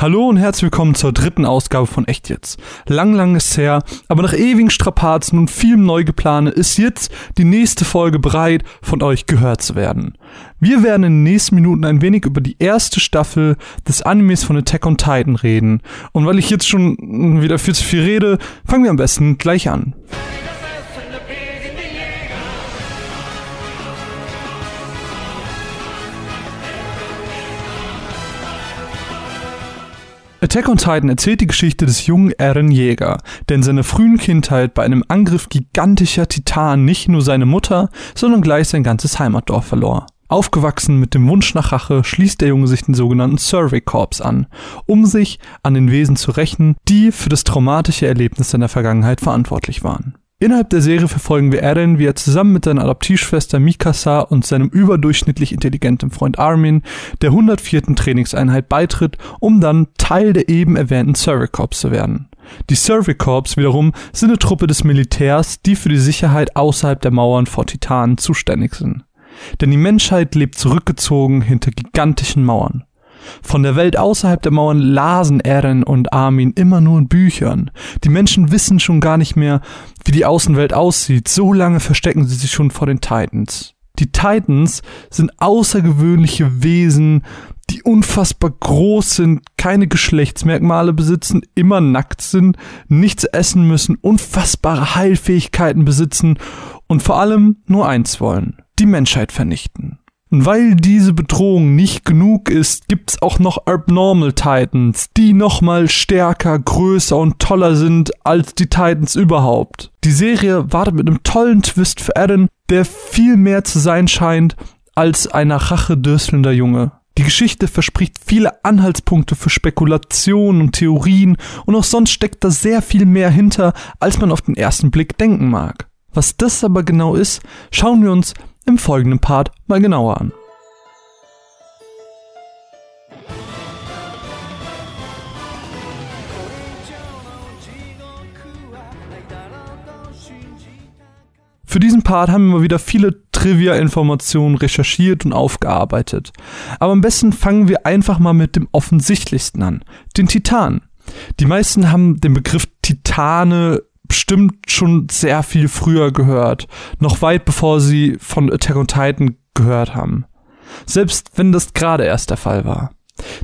Hallo und herzlich willkommen zur dritten Ausgabe von Echt jetzt. Lang, lang ist her, aber nach ewigen Strapazen und vielem Neugeplane ist jetzt die nächste Folge bereit, von euch gehört zu werden. Wir werden in den nächsten Minuten ein wenig über die erste Staffel des Animes von Attack on Titan reden. Und weil ich jetzt schon wieder viel zu viel rede, fangen wir am besten gleich an. Attack on Titan erzählt die Geschichte des jungen Eren Jäger, der in seiner frühen Kindheit bei einem Angriff gigantischer Titanen nicht nur seine Mutter, sondern gleich sein ganzes Heimatdorf verlor. Aufgewachsen mit dem Wunsch nach Rache schließt der Junge sich den sogenannten Survey Corps an, um sich an den Wesen zu rächen, die für das traumatische Erlebnis seiner Vergangenheit verantwortlich waren. Innerhalb der Serie verfolgen wir Eren, wie er zusammen mit seiner Adoptivschwester Mikasa und seinem überdurchschnittlich intelligenten Freund Armin der 104. Trainingseinheit beitritt, um dann Teil der eben erwähnten Survey Corps zu werden. Die Survey Corps wiederum sind eine Truppe des Militärs, die für die Sicherheit außerhalb der Mauern vor Titanen zuständig sind. Denn die Menschheit lebt zurückgezogen hinter gigantischen Mauern. Von der Welt außerhalb der Mauern lasen Eren und Armin immer nur in Büchern. Die Menschen wissen schon gar nicht mehr, wie die Außenwelt aussieht. So lange verstecken sie sich schon vor den Titans. Die Titans sind außergewöhnliche Wesen, die unfassbar groß sind, keine Geschlechtsmerkmale besitzen, immer nackt sind, nichts essen müssen, unfassbare Heilfähigkeiten besitzen und vor allem nur eins wollen, die Menschheit vernichten. Und weil diese Bedrohung nicht genug ist, gibt's auch noch Abnormal Titans, die nochmal stärker, größer und toller sind als die Titans überhaupt. Die Serie wartet mit einem tollen Twist für Eren, der viel mehr zu sein scheint als ein nach Junge. Die Geschichte verspricht viele Anhaltspunkte für Spekulationen und Theorien und auch sonst steckt da sehr viel mehr hinter, als man auf den ersten Blick denken mag. Was das aber genau ist, schauen wir uns im folgenden Part mal genauer an. Für diesen Part haben wir mal wieder viele Trivia-Informationen recherchiert und aufgearbeitet. Aber am besten fangen wir einfach mal mit dem offensichtlichsten an, den Titan. Die meisten haben den Begriff Titane bestimmt schon sehr viel früher gehört, noch weit bevor sie von Attack on Titan gehört haben. Selbst wenn das gerade erst der Fall war.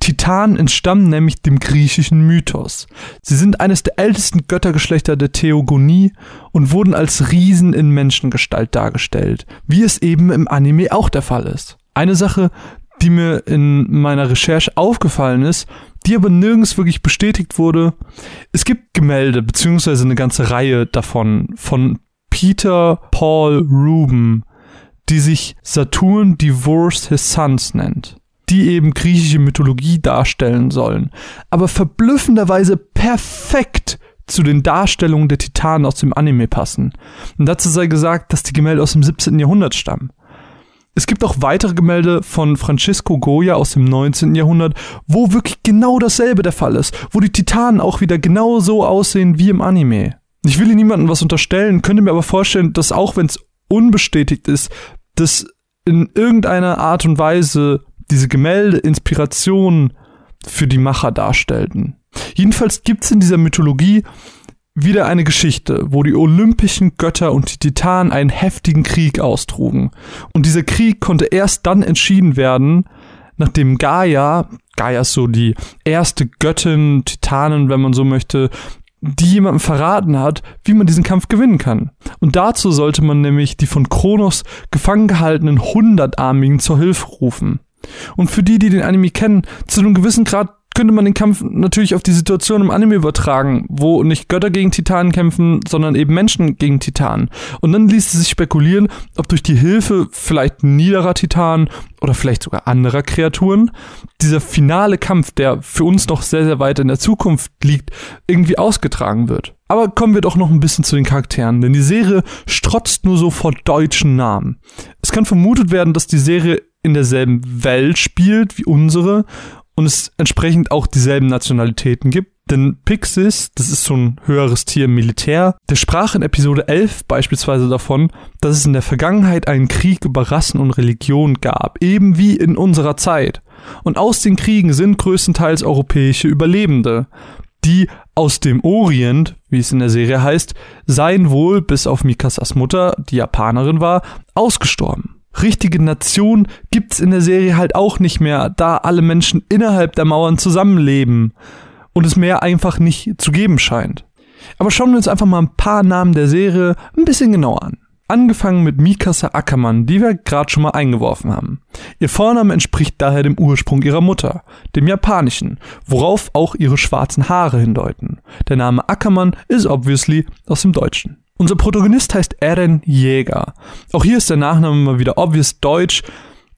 Titanen entstammen nämlich dem griechischen Mythos. Sie sind eines der ältesten Göttergeschlechter der Theogonie und wurden als Riesen in Menschengestalt dargestellt, wie es eben im Anime auch der Fall ist. Eine Sache, die mir in meiner Recherche aufgefallen ist, die aber nirgends wirklich bestätigt wurde. Es gibt Gemälde, beziehungsweise eine ganze Reihe davon, von Peter Paul Ruben, die sich Saturn Divorced His Sons nennt, die eben griechische Mythologie darstellen sollen, aber verblüffenderweise perfekt zu den Darstellungen der Titanen aus dem Anime passen. Und dazu sei gesagt, dass die Gemälde aus dem 17. Jahrhundert stammen. Es gibt auch weitere Gemälde von Francisco Goya aus dem 19. Jahrhundert, wo wirklich genau dasselbe der Fall ist, wo die Titanen auch wieder genau so aussehen wie im Anime. Ich will hier niemandem was unterstellen, könnte mir aber vorstellen, dass auch wenn es unbestätigt ist, dass in irgendeiner Art und Weise diese Gemälde Inspiration für die Macher darstellten. Jedenfalls gibt es in dieser Mythologie wieder eine Geschichte, wo die olympischen Götter und die Titanen einen heftigen Krieg austrugen. Und dieser Krieg konnte erst dann entschieden werden, nachdem Gaia, Gaia ist so die erste Göttin, Titanen, wenn man so möchte, die jemandem verraten hat, wie man diesen Kampf gewinnen kann. Und dazu sollte man nämlich die von Kronos gefangen gehaltenen Hundertarmigen zur Hilfe rufen. Und für die, die den Anime kennen, zu einem gewissen Grad könnte man den Kampf natürlich auf die Situation im Anime übertragen, wo nicht Götter gegen Titanen kämpfen, sondern eben Menschen gegen Titanen. Und dann ließ es sich spekulieren, ob durch die Hilfe vielleicht niederer Titanen oder vielleicht sogar anderer Kreaturen dieser finale Kampf, der für uns noch sehr, sehr weit in der Zukunft liegt, irgendwie ausgetragen wird. Aber kommen wir doch noch ein bisschen zu den Charakteren, denn die Serie strotzt nur so vor deutschen Namen. Es kann vermutet werden, dass die Serie in derselben Welt spielt wie unsere und es entsprechend auch dieselben Nationalitäten gibt. Denn Pixis, das ist so ein höheres Tier im Militär, der sprach in Episode 11 beispielsweise davon, dass es in der Vergangenheit einen Krieg über Rassen und Religion gab, eben wie in unserer Zeit. Und aus den Kriegen sind größtenteils europäische Überlebende, die aus dem Orient, wie es in der Serie heißt, seien wohl, bis auf Mikasas Mutter, die Japanerin war, ausgestorben. Richtige Nation gibt's in der Serie halt auch nicht mehr, da alle Menschen innerhalb der Mauern zusammenleben und es mehr einfach nicht zu geben scheint. Aber schauen wir uns einfach mal ein paar Namen der Serie ein bisschen genauer an. Angefangen mit Mikasa Ackermann, die wir gerade schon mal eingeworfen haben. Ihr Vorname entspricht daher dem Ursprung ihrer Mutter, dem japanischen, worauf auch ihre schwarzen Haare hindeuten. Der Name Ackermann ist obviously aus dem Deutschen. Unser Protagonist heißt Eren Jäger. Auch hier ist der Nachname mal wieder obvious deutsch,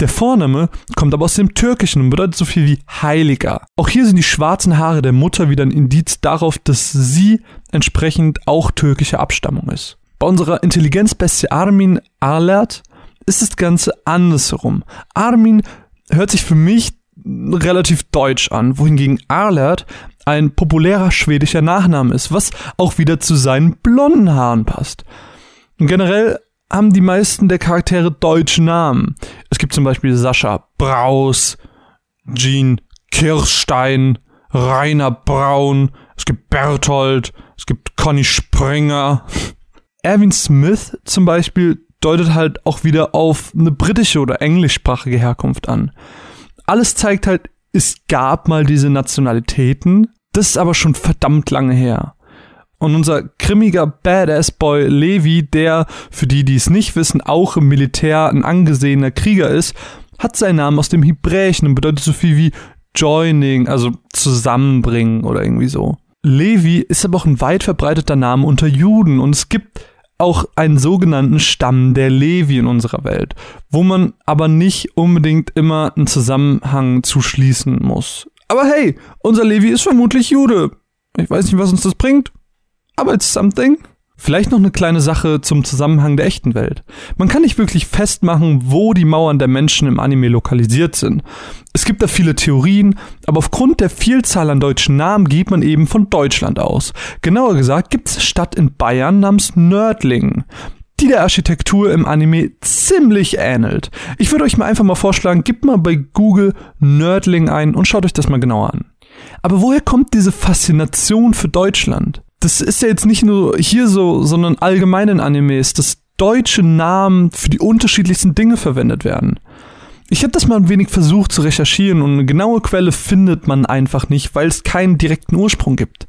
der Vorname kommt aber aus dem Türkischen und bedeutet so viel wie Heiliger. Auch hier sind die schwarzen Haare der Mutter wieder ein Indiz darauf, dass sie entsprechend auch türkischer Abstammung ist. Bei unserer Intelligenzbestie Armin Arlert ist das Ganze andersherum. Armin hört sich für mich relativ deutsch an, wohingegen Arlert ein populärer schwedischer Nachname ist, was auch wieder zu seinen blonden Haaren passt. Und generell haben die meisten der Charaktere deutsche Namen. Es gibt zum Beispiel Sascha Braus, Jean Kirstein, Rainer Braun, es gibt Berthold, es gibt Conny Springer. Erwin Smith zum Beispiel deutet halt auch wieder auf eine britische oder englischsprachige Herkunft an. Alles zeigt halt, es gab mal diese Nationalitäten, das ist aber schon verdammt lange her. Und unser grimmiger Badass-Boy Levi, der, für die, die es nicht wissen, auch im Militär ein angesehener Krieger ist, hat seinen Namen aus dem Hebräischen und bedeutet so viel wie Joining, also zusammenbringen oder irgendwie so. Levi ist aber auch ein weit verbreiteter Name unter Juden und es gibt auch einen sogenannten Stamm der Levi in unserer Welt, wo man aber nicht unbedingt immer einen Zusammenhang zuschließen muss. Aber hey, unser Levi ist vermutlich Jude. Ich weiß nicht, was uns das bringt aber it's something. Vielleicht noch eine kleine Sache zum Zusammenhang der echten Welt. Man kann nicht wirklich festmachen, wo die Mauern der Menschen im Anime lokalisiert sind. Es gibt da viele Theorien, aber aufgrund der Vielzahl an deutschen Namen geht man eben von Deutschland aus. Genauer gesagt gibt es eine Stadt in Bayern namens Nördlingen die der Architektur im Anime ziemlich ähnelt. Ich würde euch mal einfach mal vorschlagen, gebt mal bei Google Nördling ein und schaut euch das mal genauer an. Aber woher kommt diese Faszination für Deutschland? das ist ja jetzt nicht nur hier so, sondern allgemein in Animes, dass deutsche Namen für die unterschiedlichsten Dinge verwendet werden. Ich habe das mal ein wenig versucht zu recherchieren und eine genaue Quelle findet man einfach nicht, weil es keinen direkten Ursprung gibt.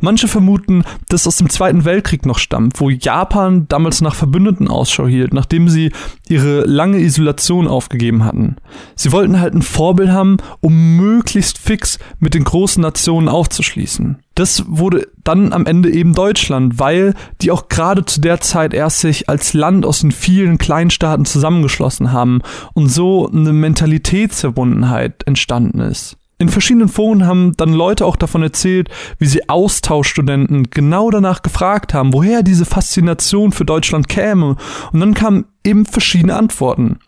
Manche vermuten, dass aus dem Zweiten Weltkrieg noch stammt, wo Japan damals nach Verbündeten Ausschau hielt, nachdem sie ihre lange Isolation aufgegeben hatten. Sie wollten halt ein Vorbild haben, um möglichst fix mit den großen Nationen aufzuschließen. Das wurde dann am Ende eben Deutschland, weil die auch gerade zu der Zeit erst sich als Land aus den vielen Kleinstaaten zusammengeschlossen haben und so eine Mentalitätsverbundenheit entstanden ist. In verschiedenen Foren haben dann Leute auch davon erzählt, wie sie Austauschstudenten genau danach gefragt haben, woher diese Faszination für Deutschland käme. Und dann kamen eben verschiedene Antworten.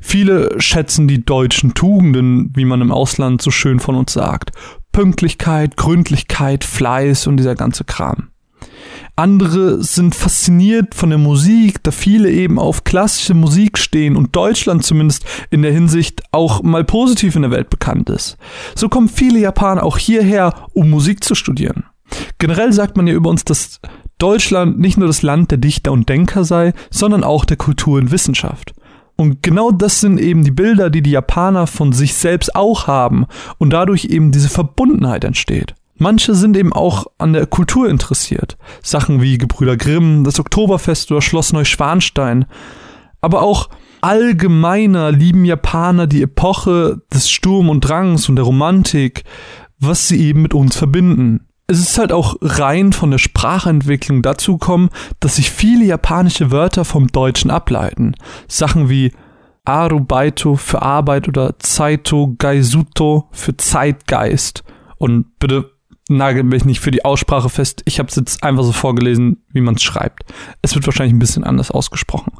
Viele schätzen die deutschen Tugenden, wie man im Ausland so schön von uns sagt. Pünktlichkeit, Gründlichkeit, Fleiß und dieser ganze Kram. Andere sind fasziniert von der Musik, da viele eben auf klassische Musik stehen und Deutschland zumindest in der Hinsicht auch mal positiv in der Welt bekannt ist. So kommen viele Japaner auch hierher, um Musik zu studieren. Generell sagt man ja über uns, dass Deutschland nicht nur das Land der Dichter und Denker sei, sondern auch der Kultur und Wissenschaft. Und genau das sind eben die Bilder, die die Japaner von sich selbst auch haben und dadurch eben diese Verbundenheit entsteht. Manche sind eben auch an der Kultur interessiert. Sachen wie Gebrüder Grimm, das Oktoberfest oder Schloss Neuschwanstein. Aber auch allgemeiner lieben Japaner die Epoche des Sturm und Drangs und der Romantik, was sie eben mit uns verbinden. Es ist halt auch rein von der Sprachentwicklung dazu gekommen, dass sich viele japanische Wörter vom Deutschen ableiten. Sachen wie Arubaito für Arbeit oder Zaito Gaisuto für Zeitgeist. Und bitte nagel mich nicht für die Aussprache fest. Ich habe es jetzt einfach so vorgelesen, wie man es schreibt. Es wird wahrscheinlich ein bisschen anders ausgesprochen.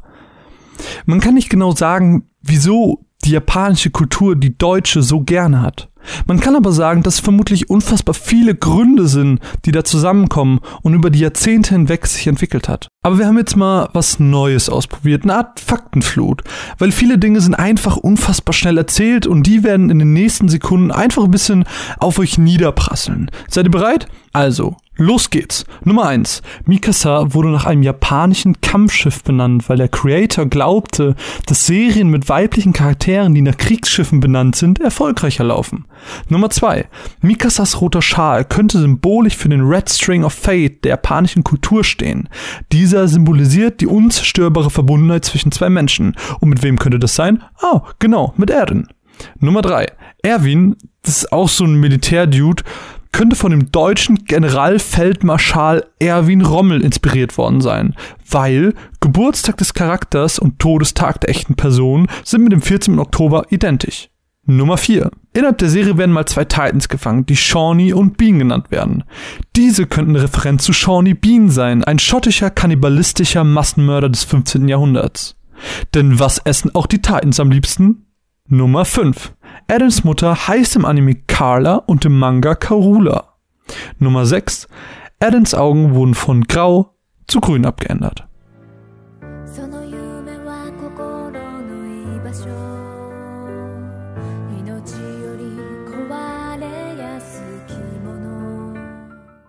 Man kann nicht genau sagen, wieso die japanische Kultur die deutsche so gerne hat. Man kann aber sagen, dass vermutlich unfassbar viele Gründe sind, die da zusammenkommen und über die Jahrzehnte hinweg sich entwickelt hat. Aber wir haben jetzt mal was Neues ausprobiert, eine Art Faktenflut, weil viele Dinge sind einfach unfassbar schnell erzählt und die werden in den nächsten Sekunden einfach ein bisschen auf euch niederprasseln. Seid ihr bereit? Also, Los geht's. Nummer eins: Mikasa wurde nach einem japanischen Kampfschiff benannt, weil der Creator glaubte, dass Serien mit weiblichen Charakteren, die nach Kriegsschiffen benannt sind, erfolgreicher laufen. Nummer zwei: Mikasas roter Schal könnte symbolisch für den Red String of Fate der japanischen Kultur stehen. Dieser symbolisiert die unzerstörbare Verbundenheit zwischen zwei Menschen. Und mit wem könnte das sein? Oh, genau, mit Eren. Nummer drei: Erwin, das ist auch so ein Militärdude, könnte von dem deutschen Generalfeldmarschall Erwin Rommel inspiriert worden sein, weil Geburtstag des Charakters und Todestag der echten Person sind mit dem 14. Oktober identisch. Nummer 4. Innerhalb der Serie werden mal zwei Titans gefangen, die Shawnee und Bean genannt werden. Diese könnten Referenz zu Shawnee Bean sein, ein schottischer kannibalistischer Massenmörder des 15. Jahrhunderts. Denn was essen auch die Titans am liebsten? Nummer 5. Adams Mutter heißt im Anime Carla und im Manga Karula. Nummer 6. Adams Augen wurden von grau zu grün abgeändert.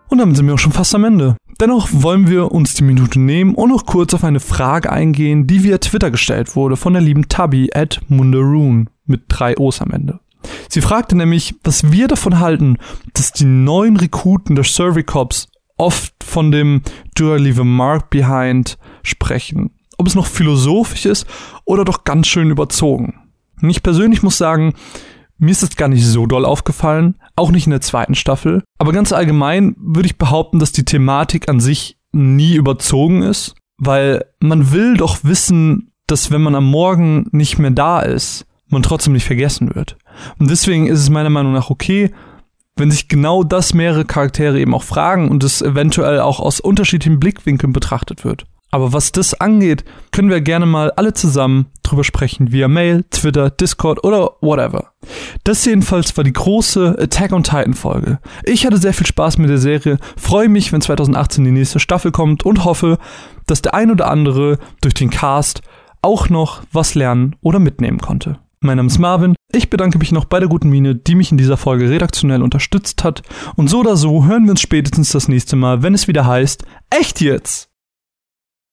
Und damit sind wir auch schon fast am Ende. Dennoch wollen wir uns die Minute nehmen und noch kurz auf eine Frage eingehen, die via Twitter gestellt wurde von der lieben Tabby at Mundaroon mit drei O's am Ende. Sie fragte nämlich, was wir davon halten, dass die neuen Rekruten der Survey Cops oft von dem Do I leave a mark behind sprechen. Ob es noch philosophisch ist oder doch ganz schön überzogen. Ich persönlich muss sagen, mir ist das gar nicht so doll aufgefallen, auch nicht in der zweiten Staffel. Aber ganz allgemein würde ich behaupten, dass die Thematik an sich nie überzogen ist, weil man will doch wissen, dass wenn man am Morgen nicht mehr da ist, man trotzdem nicht vergessen wird. Und deswegen ist es meiner Meinung nach okay, wenn sich genau das mehrere Charaktere eben auch fragen und es eventuell auch aus unterschiedlichen Blickwinkeln betrachtet wird. Aber was das angeht, können wir gerne mal alle zusammen drüber sprechen, via Mail, Twitter, Discord oder whatever. Das jedenfalls war die große Attack on Titan Folge. Ich hatte sehr viel Spaß mit der Serie, freue mich, wenn 2018 die nächste Staffel kommt und hoffe, dass der ein oder andere durch den Cast auch noch was lernen oder mitnehmen konnte. Mein Name ist Marvin. Ich bedanke mich noch bei der guten Mine, die mich in dieser Folge redaktionell unterstützt hat. Und so oder so hören wir uns spätestens das nächste Mal, wenn es wieder heißt, echt jetzt!